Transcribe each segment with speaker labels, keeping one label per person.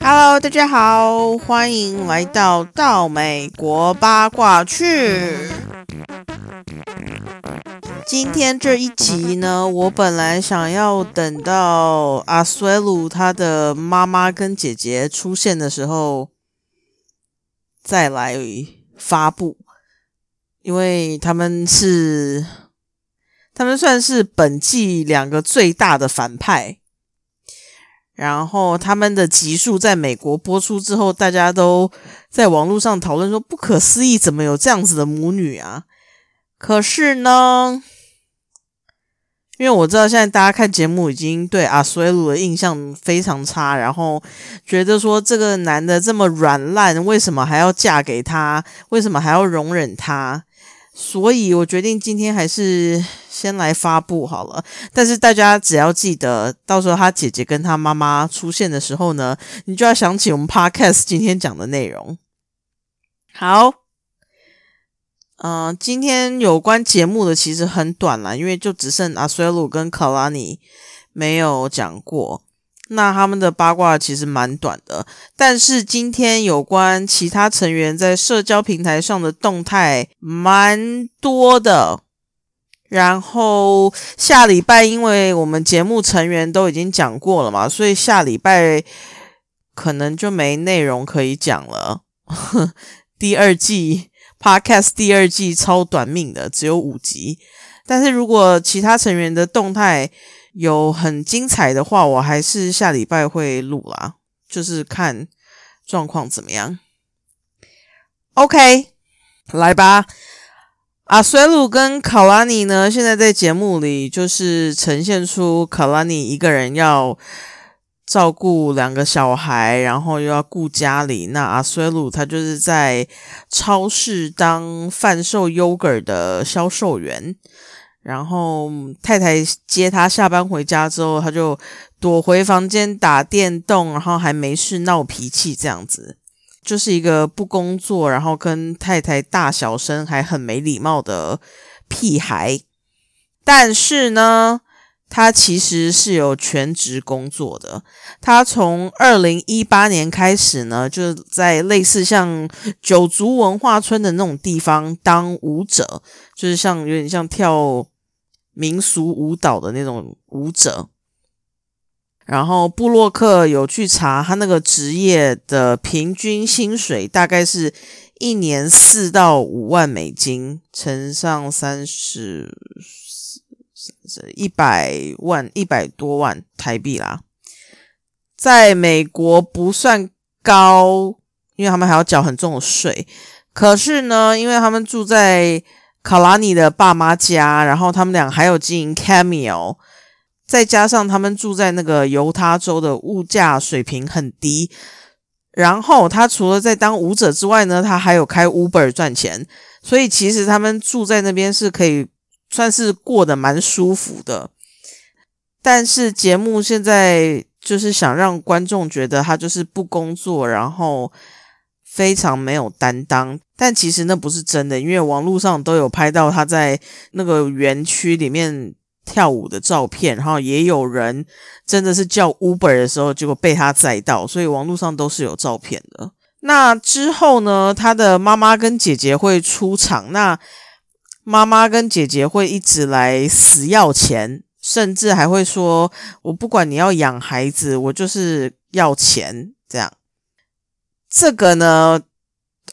Speaker 1: Hello，大家好，欢迎来到到美国八卦去。今天这一集呢，我本来想要等到阿苏鲁他的妈妈跟姐姐出现的时候再来发布，因为他们是他们算是本季两个最大的反派。然后他们的集数在美国播出之后，大家都在网络上讨论说：“不可思议，怎么有这样子的母女啊？”可是呢，因为我知道现在大家看节目已经对阿苏鲁的印象非常差，然后觉得说这个男的这么软烂，为什么还要嫁给他？为什么还要容忍他？所以我决定今天还是先来发布好了。但是大家只要记得，到时候他姐姐跟他妈妈出现的时候呢，你就要想起我们 Podcast 今天讲的内容。好，嗯，今天有关节目的其实很短了，因为就只剩阿苏鲁跟卡拉尼没有讲过。那他们的八卦其实蛮短的，但是今天有关其他成员在社交平台上的动态蛮多的。然后下礼拜，因为我们节目成员都已经讲过了嘛，所以下礼拜可能就没内容可以讲了。第二季 Podcast 第二季超短命的，只有五集。但是如果其他成员的动态，有很精彩的话，我还是下礼拜会录啦，就是看状况怎么样。OK，来吧。阿水鲁跟卡拉尼呢，现在在节目里就是呈现出卡拉尼一个人要照顾两个小孩，然后又要顾家里。那阿水鲁他就是在超市当贩售 yogurt 的销售员。然后太太接他下班回家之后，他就躲回房间打电动，然后还没事闹脾气，这样子就是一个不工作，然后跟太太大小声还很没礼貌的屁孩。但是呢，他其实是有全职工作的。他从二零一八年开始呢，就在类似像九族文化村的那种地方当舞者，就是像有点像跳。民俗舞蹈的那种舞者，然后布洛克有去查他那个职业的平均薪水，大概是一年四到五万美金，乘上三十，一百万一百多万台币啦，在美国不算高，因为他们还要缴很重的税。可是呢，因为他们住在。卡拉尼的爸妈家，然后他们俩还有经营 Cameo，再加上他们住在那个犹他州的物价水平很低，然后他除了在当舞者之外呢，他还有开 Uber 赚钱，所以其实他们住在那边是可以算是过得蛮舒服的。但是节目现在就是想让观众觉得他就是不工作，然后。非常没有担当，但其实那不是真的，因为网络上都有拍到他在那个园区里面跳舞的照片，然后也有人真的是叫 Uber 的时候，结果被他载到，所以网络上都是有照片的。那之后呢，他的妈妈跟姐姐会出场，那妈妈跟姐姐会一直来死要钱，甚至还会说：“我不管你要养孩子，我就是要钱。”这样。这个呢，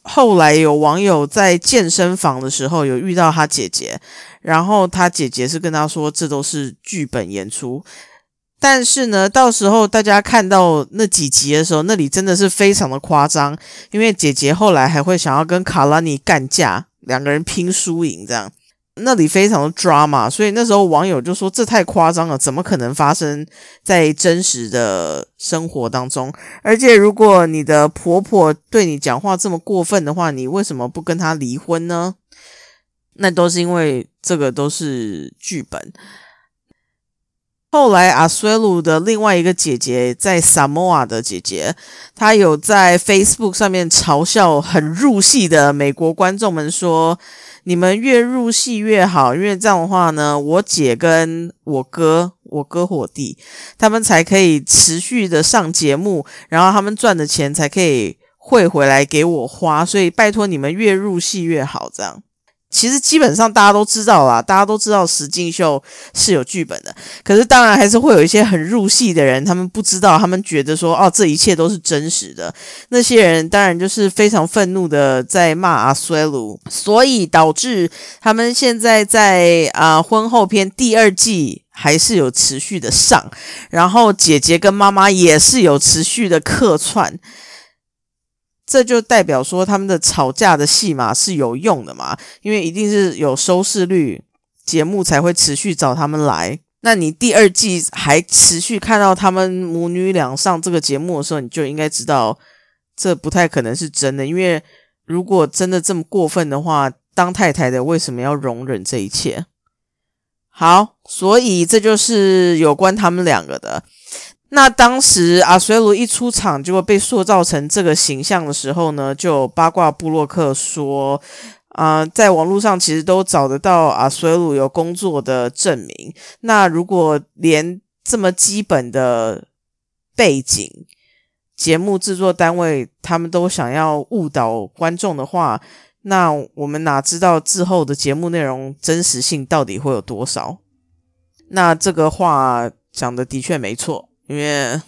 Speaker 1: 后来有网友在健身房的时候有遇到他姐姐，然后他姐姐是跟他说这都是剧本演出，但是呢，到时候大家看到那几集的时候，那里真的是非常的夸张，因为姐姐后来还会想要跟卡拉尼干架，两个人拼输赢这样。那里非常的 drama，所以那时候网友就说这太夸张了，怎么可能发生在真实的生活当中？而且如果你的婆婆对你讲话这么过分的话，你为什么不跟她离婚呢？那都是因为这个都是剧本。后来阿苏鲁的另外一个姐姐在萨摩亚的姐姐，她有在 Facebook 上面嘲笑很入戏的美国观众们说。你们越入戏越好，因为这样的话呢，我姐跟我哥、我哥我弟他们才可以持续的上节目，然后他们赚的钱才可以汇回来给我花，所以拜托你们越入戏越好，这样。其实基本上大家都知道啦，大家都知道石进秀是有剧本的。可是当然还是会有一些很入戏的人，他们不知道，他们觉得说哦，这一切都是真实的。那些人当然就是非常愤怒的在骂阿衰鲁，所以导致他们现在在啊婚后篇第二季还是有持续的上，然后姐姐跟妈妈也是有持续的客串。这就代表说他们的吵架的戏码是有用的嘛？因为一定是有收视率，节目才会持续找他们来。那你第二季还持续看到他们母女俩上这个节目的时候，你就应该知道这不太可能是真的。因为如果真的这么过分的话，当太太的为什么要容忍这一切？好，所以这就是有关他们两个的。那当时阿水鲁一出场就会被塑造成这个形象的时候呢，就八卦布洛克说，啊，在网络上其实都找得到阿水鲁有工作的证明。那如果连这么基本的背景、节目制作单位他们都想要误导观众的话，那我们哪知道之后的节目内容真实性到底会有多少？那这个话讲的的确没错。因为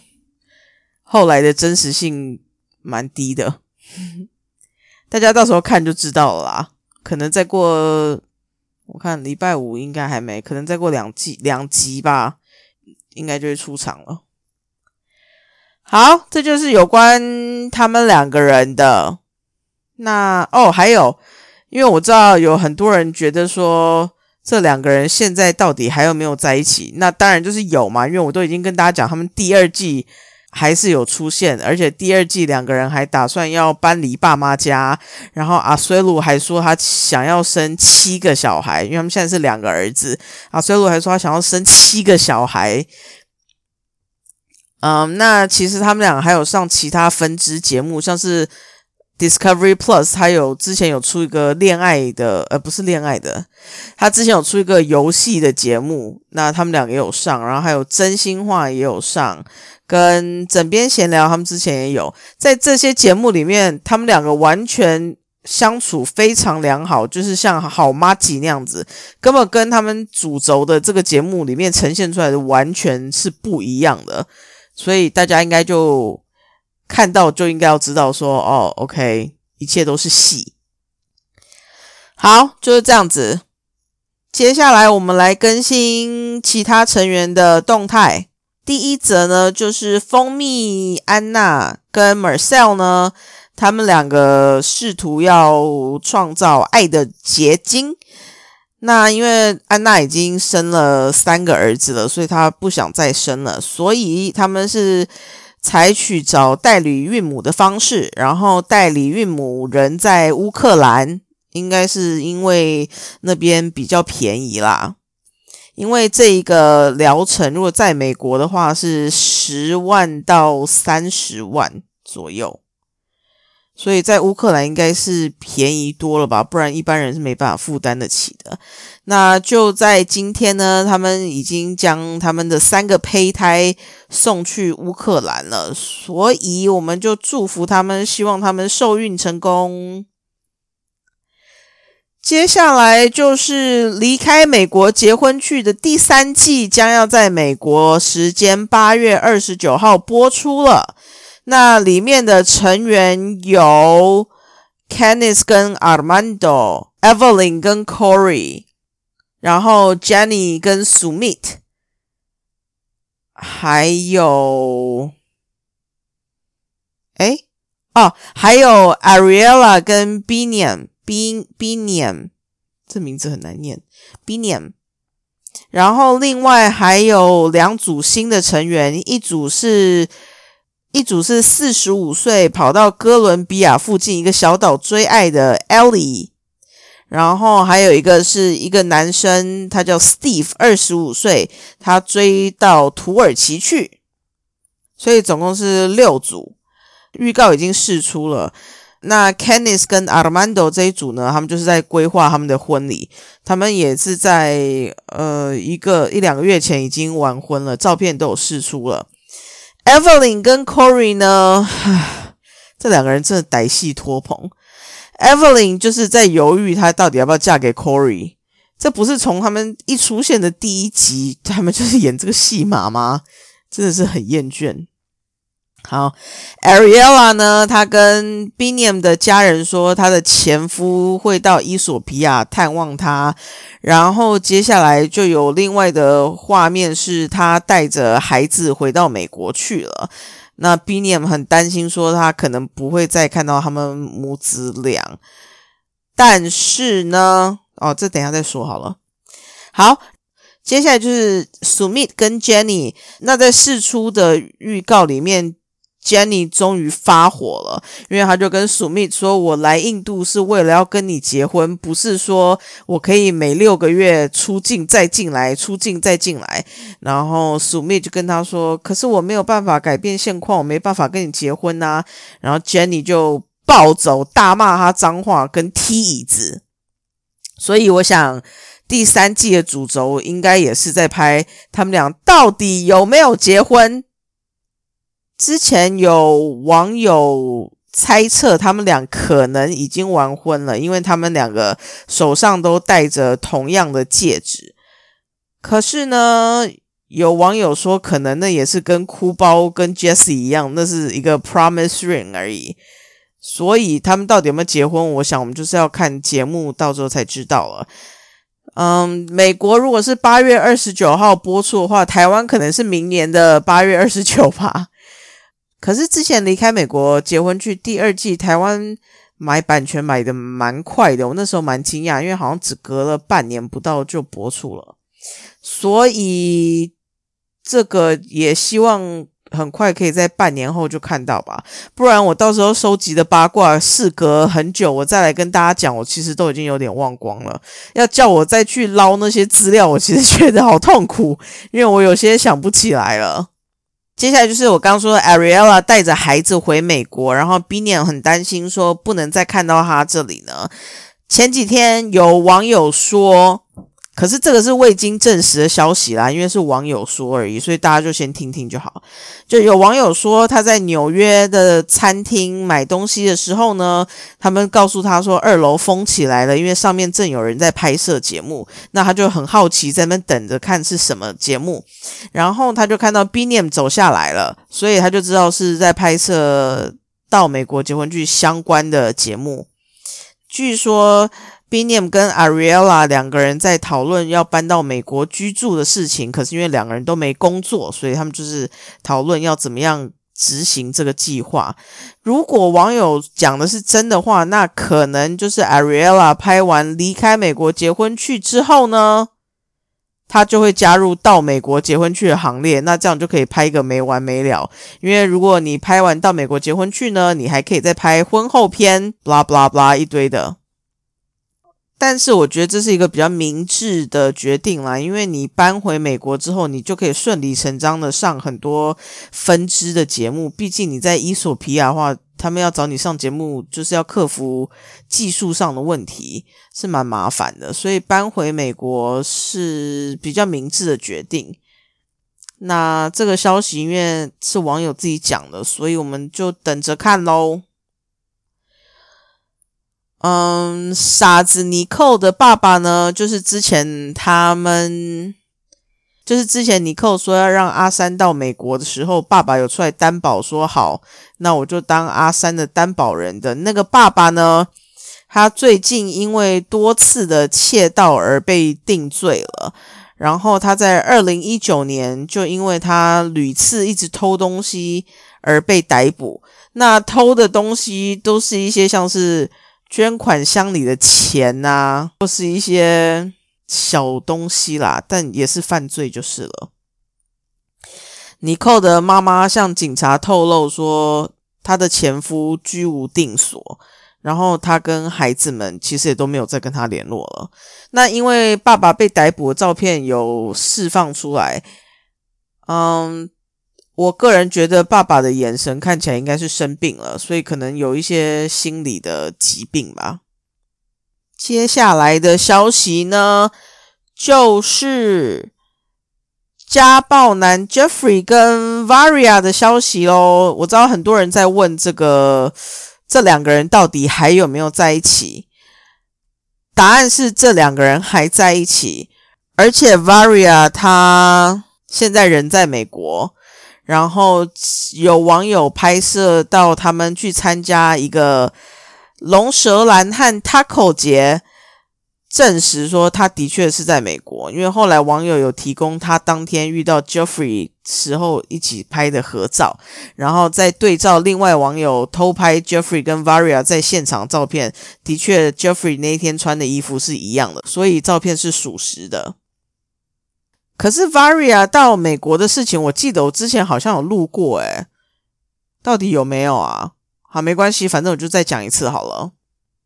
Speaker 1: 后来的真实性蛮低的，大家到时候看就知道了啦。可能再过，我看礼拜五应该还没，可能再过两季两集吧，应该就会出场了。好，这就是有关他们两个人的。那哦，还有，因为我知道有很多人觉得说。这两个人现在到底还有没有在一起？那当然就是有嘛，因为我都已经跟大家讲，他们第二季还是有出现，而且第二季两个人还打算要搬离爸妈家。然后阿衰鲁还说他想要生七个小孩，因为他们现在是两个儿子。阿衰鲁还说他想要生七个小孩。嗯，那其实他们俩还有上其他分支节目，像是。Discovery Plus，他有之前有出一个恋爱的，呃，不是恋爱的，他之前有出一个游戏的节目，那他们两个也有上，然后还有真心话也有上，跟枕边闲聊，他们之前也有，在这些节目里面，他们两个完全相处非常良好，就是像好妈吉那样子，根本跟他们主轴的这个节目里面呈现出来的完全是不一样的，所以大家应该就。看到就应该要知道说哦，OK，一切都是戏。好，就是这样子。接下来我们来更新其他成员的动态。第一则呢，就是蜂蜜安娜跟 Marcel 呢，他们两个试图要创造爱的结晶。那因为安娜已经生了三个儿子了，所以她不想再生了，所以他们是。采取找代理孕母的方式，然后代理孕母人在乌克兰，应该是因为那边比较便宜啦。因为这一个疗程如果在美国的话是十万到三十万左右。所以在乌克兰应该是便宜多了吧，不然一般人是没办法负担得起的。那就在今天呢，他们已经将他们的三个胚胎送去乌克兰了，所以我们就祝福他们，希望他们受孕成功。接下来就是离开美国结婚去的第三季，将要在美国时间八月二十九号播出了。那里面的成员有 Kenneth 跟 Armando，Evelyn 跟 Corey，然后 Jenny 跟 Sumit，还有，哎，哦，还有 Ariella 跟 Biniam，B Biniam，这名字很难念，Biniam。然后另外还有两组新的成员，一组是。一组是四十五岁跑到哥伦比亚附近一个小岛追爱的 Ellie，然后还有一个是一个男生，他叫 Steve，二十五岁，他追到土耳其去，所以总共是六组。预告已经释出了，那 Kenneth 跟 Armando 这一组呢，他们就是在规划他们的婚礼。他们也是在呃一个一两个月前已经完婚了，照片都有释出了。Evelyn 跟 Corey 呢，这两个人真的歹戏托棚。Evelyn 就是在犹豫，她到底要不要嫁给 Corey。这不是从他们一出现的第一集，他们就是演这个戏码吗？真的是很厌倦。好，Ariella 呢？她跟 Biniam 的家人说，她的前夫会到伊索比亚探望她，然后接下来就有另外的画面，是她带着孩子回到美国去了。那 Biniam 很担心，说他可能不会再看到他们母子俩。但是呢，哦，这等下再说好了。好。接下来就是 Sumit 跟 Jenny，那在试出的预告里面，Jenny 终于发火了，因为他就跟 Sumit 说：“我来印度是为了要跟你结婚，不是说我可以每六个月出境再进来，出境再进来。”然后 Sumit 就跟他说：“可是我没有办法改变现况，我没办法跟你结婚呐。”然后 Jenny 就暴走，大骂他脏话，跟踢椅子。所以我想。第三季的主轴应该也是在拍他们俩到底有没有结婚。之前有网友猜测他们俩可能已经完婚了，因为他们两个手上都戴着同样的戒指。可是呢，有网友说可能那也是跟哭包跟 Jessie 一样，那是一个 promise ring 而已。所以他们到底有没有结婚，我想我们就是要看节目到时候才知道了。嗯，美国如果是八月二十九号播出的话，台湾可能是明年的八月二十九吧。可是之前离开美国结婚去第二季，台湾买版权买的蛮快的，我那时候蛮惊讶，因为好像只隔了半年不到就播出了，所以这个也希望。很快可以在半年后就看到吧，不然我到时候收集的八卦事隔很久，我再来跟大家讲，我其实都已经有点忘光了。要叫我再去捞那些资料，我其实觉得好痛苦，因为我有些想不起来了。接下来就是我刚说的，Ariella 带着孩子回美国，然后 Binian 很担心说不能再看到他这里呢。前几天有网友说。可是这个是未经证实的消息啦，因为是网友说而已，所以大家就先听听就好。就有网友说他在纽约的餐厅买东西的时候呢，他们告诉他说二楼封起来了，因为上面正有人在拍摄节目。那他就很好奇在那边等着看是什么节目，然后他就看到 b i n i a m 走下来了，所以他就知道是在拍摄到美国结婚剧相关的节目。据说。Biniam 跟 Ariella 两个人在讨论要搬到美国居住的事情，可是因为两个人都没工作，所以他们就是讨论要怎么样执行这个计划。如果网友讲的是真的话，那可能就是 Ariella 拍完离开美国结婚去之后呢，他就会加入到美国结婚去的行列。那这样就可以拍一个没完没了。因为如果你拍完到美国结婚去呢，你还可以再拍婚后片，blah blah blah 一堆的。但是我觉得这是一个比较明智的决定啦，因为你搬回美国之后，你就可以顺理成章的上很多分支的节目。毕竟你在伊索皮亚的话，他们要找你上节目，就是要克服技术上的问题，是蛮麻烦的。所以搬回美国是比较明智的决定。那这个消息因为是网友自己讲的，所以我们就等着看喽。嗯，傻子尼寇的爸爸呢？就是之前他们，就是之前尼寇说要让阿三到美国的时候，爸爸有出来担保说好，那我就当阿三的担保人的那个爸爸呢？他最近因为多次的窃盗而被定罪了，然后他在二零一九年就因为他屡次一直偷东西而被逮捕。那偷的东西都是一些像是。捐款箱里的钱呐，或是一些小东西啦，但也是犯罪就是了。尼寇的妈妈向警察透露说，她的前夫居无定所，然后她跟孩子们其实也都没有再跟他联络了。那因为爸爸被逮捕的照片有释放出来，嗯。我个人觉得爸爸的眼神看起来应该是生病了，所以可能有一些心理的疾病吧。接下来的消息呢，就是家暴男 Jeffrey 跟 Varia 的消息喽。我知道很多人在问这个这两个人到底还有没有在一起？答案是这两个人还在一起，而且 Varia 他现在人在美国。然后有网友拍摄到他们去参加一个。龙舌兰和 Taco 节证实说，他的确是在美国，因为后来网友有提供他当天遇到 Jeffrey 时候一起拍的合照，然后再对照另外网友偷拍 Jeffrey 跟 Varia 在现场照片，的确 Jeffrey 那天穿的衣服是一样的，所以照片是属实的。可是 Varia 到美国的事情，我记得我之前好像有录过，诶到底有没有啊？好，没关系，反正我就再讲一次好了。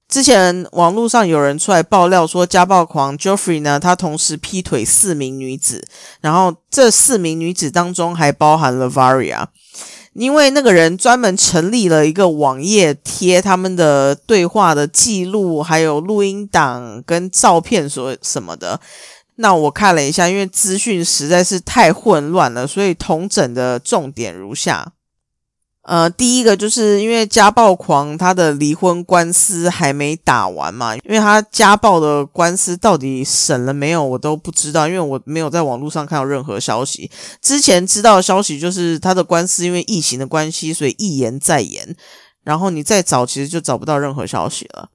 Speaker 1: 之前网络上有人出来爆料说，家暴狂 Jeffrey 呢，他同时劈腿四名女子，然后这四名女子当中还包含了 Varia，因为那个人专门成立了一个网页，贴他们的对话的记录，还有录音档跟照片所什么的。那我看了一下，因为资讯实在是太混乱了，所以同整的重点如下。呃，第一个就是因为家暴狂他的离婚官司还没打完嘛，因为他家暴的官司到底审了没有，我都不知道，因为我没有在网络上看到任何消息。之前知道的消息就是他的官司因为疫情的关系，所以一延再延，然后你再找，其实就找不到任何消息了。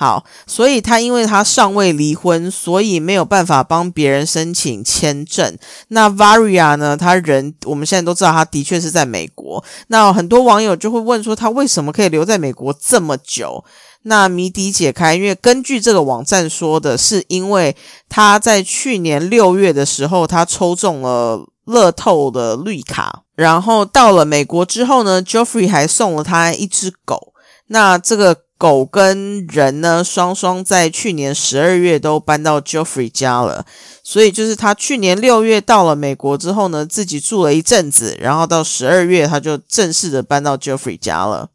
Speaker 1: 好，所以他因为他尚未离婚，所以没有办法帮别人申请签证。那 Varia 呢？他人我们现在都知道，他的确是在美国。那很多网友就会问说，他为什么可以留在美国这么久？那谜底解开，因为根据这个网站说的是，因为他在去年六月的时候，他抽中了乐透的绿卡，然后到了美国之后呢，Jeffrey 还送了他一只狗。那这个。狗跟人呢，双双在去年十二月都搬到 Jeffrey 家了，所以就是他去年六月到了美国之后呢，自己住了一阵子，然后到十二月他就正式的搬到 Jeffrey 家了。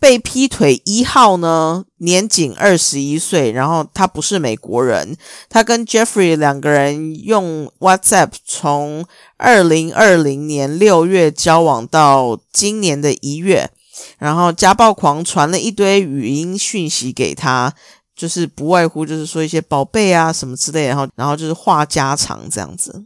Speaker 1: 被劈腿一号呢，年仅二十一岁，然后他不是美国人，他跟 Jeffrey 两个人用 WhatsApp 从二零二零年六月交往到今年的一月。然后家暴狂传了一堆语音讯息给他，就是不外乎就是说一些宝贝啊什么之类，然后然后就是话家常这样子。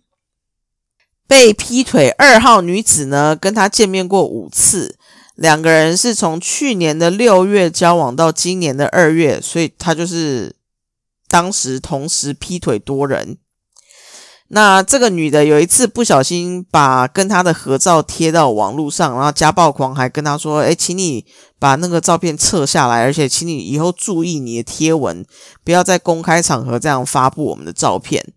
Speaker 1: 被劈腿二号女子呢，跟他见面过五次，两个人是从去年的六月交往到今年的二月，所以他就是当时同时劈腿多人。那这个女的有一次不小心把跟他的合照贴到网络上，然后家暴狂还跟他说：“哎，请你把那个照片撤下来，而且请你以后注意你的贴文，不要在公开场合这样发布我们的照片。”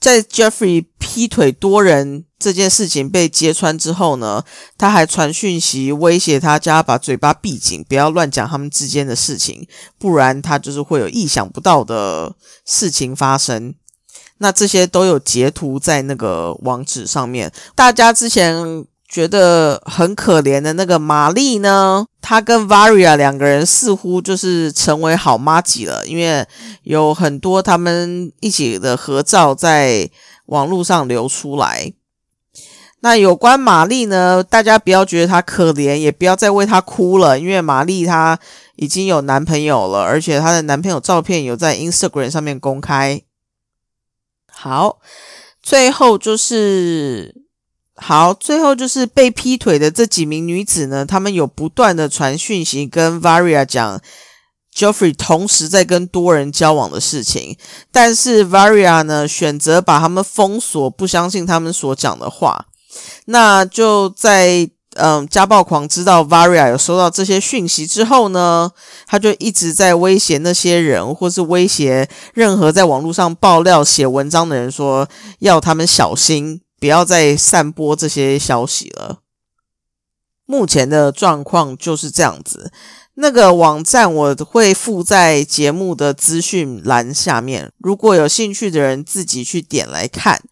Speaker 1: 在 Jeffrey 劈腿多人这件事情被揭穿之后呢，他还传讯息威胁他家把嘴巴闭紧，不要乱讲他们之间的事情，不然他就是会有意想不到的事情发生。那这些都有截图在那个网址上面。大家之前觉得很可怜的那个玛丽呢，她跟 Varia 两个人似乎就是成为好妈吉了，因为有很多他们一起的合照在网络上流出来。那有关玛丽呢，大家不要觉得她可怜，也不要再为她哭了，因为玛丽她已经有男朋友了，而且她的男朋友照片有在 Instagram 上面公开。好，最后就是好，最后就是被劈腿的这几名女子呢，她们有不断的传讯息跟 Varia 讲 Jeffrey 同时在跟多人交往的事情，但是 Varia 呢选择把他们封锁，不相信他们所讲的话，那就在。嗯，家暴狂知道 Varia 有收到这些讯息之后呢，他就一直在威胁那些人，或是威胁任何在网络上爆料、写文章的人，说要他们小心，不要再散播这些消息了。目前的状况就是这样子。那个网站我会附在节目的资讯栏下面，如果有兴趣的人自己去点来看。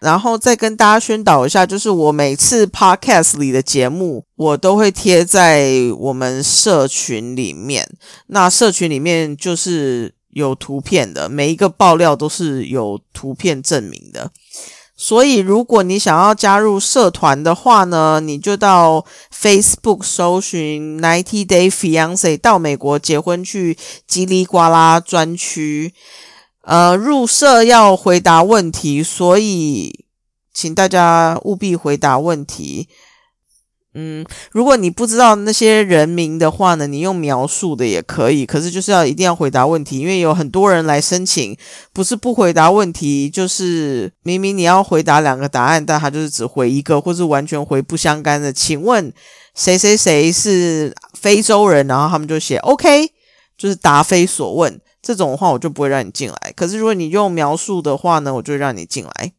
Speaker 1: 然后再跟大家宣导一下，就是我每次 podcast 里的节目，我都会贴在我们社群里面。那社群里面就是有图片的，每一个爆料都是有图片证明的。所以，如果你想要加入社团的话呢，你就到 Facebook 搜寻 Ninety Day Fiance 到美国结婚去叽里呱啦专区。呃，入社要回答问题，所以请大家务必回答问题。嗯，如果你不知道那些人名的话呢，你用描述的也可以。可是就是要一定要回答问题，因为有很多人来申请，不是不回答问题，就是明明你要回答两个答案，但他就是只回一个，或是完全回不相干的。请问谁谁谁是非洲人？然后他们就写 OK，就是答非所问。这种话我就不会让你进来。可是如果你用描述的话呢，我就让你进来。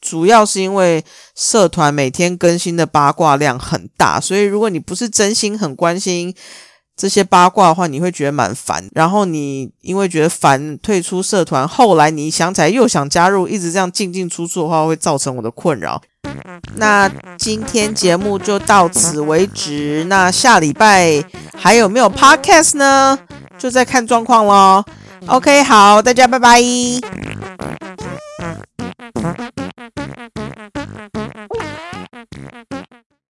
Speaker 1: 主要是因为社团每天更新的八卦量很大，所以如果你不是真心很关心这些八卦的话，你会觉得蛮烦。然后你因为觉得烦退出社团，后来你想起来又想加入，一直这样进进出出的话，会造成我的困扰。那今天节目就到此为止。那下礼拜还有没有 podcast 呢？就在看状况喽 ok 好大家拜拜。